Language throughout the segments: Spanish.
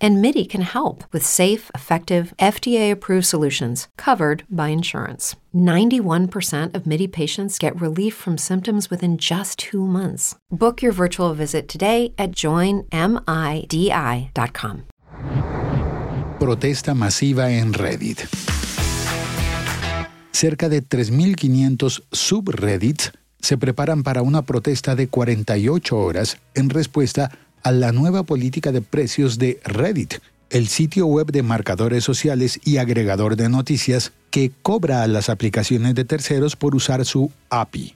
And MIDI can help with safe, effective, FDA approved solutions covered by insurance. 91% of MIDI patients get relief from symptoms within just two months. Book your virtual visit today at joinmidi.com. Protesta masiva en Reddit. Cerca de 3.500 subreddits se preparan para una protesta de 48 horas en respuesta a la nueva política de precios de Reddit, el sitio web de marcadores sociales y agregador de noticias que cobra a las aplicaciones de terceros por usar su API.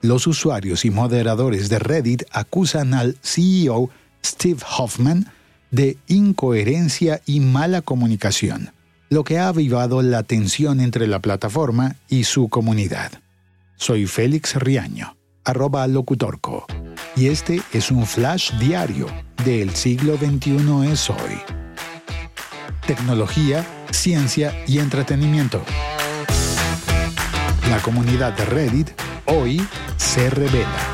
Los usuarios y moderadores de Reddit acusan al CEO Steve Hoffman de incoherencia y mala comunicación, lo que ha avivado la tensión entre la plataforma y su comunidad. Soy Félix Riaño, arroba locutorco, y este es un flash diario del siglo XXI es hoy. Tecnología, ciencia y entretenimiento. La comunidad de Reddit hoy se revela.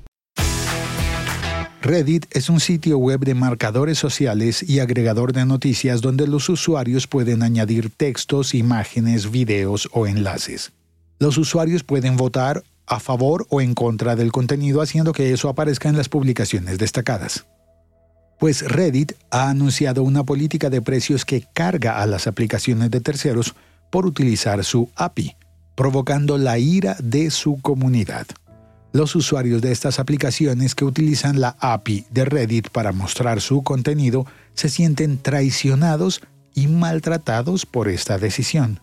Reddit es un sitio web de marcadores sociales y agregador de noticias donde los usuarios pueden añadir textos, imágenes, videos o enlaces. Los usuarios pueden votar a favor o en contra del contenido haciendo que eso aparezca en las publicaciones destacadas. Pues Reddit ha anunciado una política de precios que carga a las aplicaciones de terceros por utilizar su API, provocando la ira de su comunidad. Los usuarios de estas aplicaciones que utilizan la API de Reddit para mostrar su contenido se sienten traicionados y maltratados por esta decisión.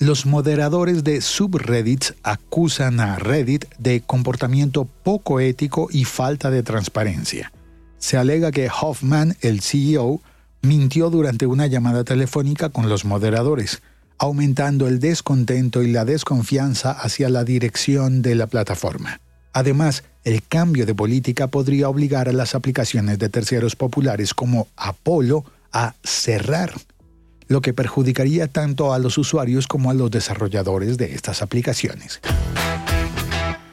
Los moderadores de subreddits acusan a Reddit de comportamiento poco ético y falta de transparencia. Se alega que Hoffman, el CEO, mintió durante una llamada telefónica con los moderadores, aumentando el descontento y la desconfianza hacia la dirección de la plataforma. Además, el cambio de política podría obligar a las aplicaciones de terceros populares como Apollo a cerrar, lo que perjudicaría tanto a los usuarios como a los desarrolladores de estas aplicaciones.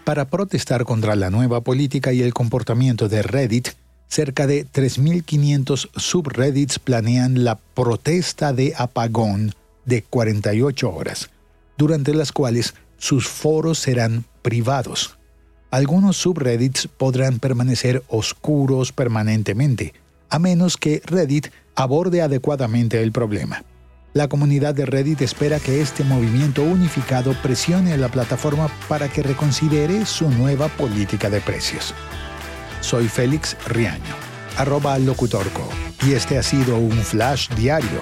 Para protestar contra la nueva política y el comportamiento de Reddit, cerca de 3.500 subreddits planean la protesta de apagón de 48 horas, durante las cuales sus foros serán privados. Algunos subreddits podrán permanecer oscuros permanentemente, a menos que Reddit aborde adecuadamente el problema. La comunidad de Reddit espera que este movimiento unificado presione a la plataforma para que reconsidere su nueva política de precios. Soy Félix Riaño, arroba locutorco, y este ha sido un flash diario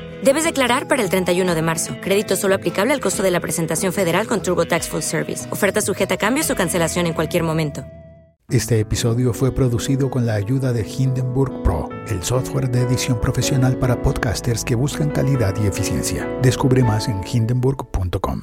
Debes declarar para el 31 de marzo. Crédito solo aplicable al costo de la presentación federal con TurboTax Full Service. Oferta sujeta a cambios o cancelación en cualquier momento. Este episodio fue producido con la ayuda de Hindenburg Pro, el software de edición profesional para podcasters que buscan calidad y eficiencia. Descubre más en hindenburg.com.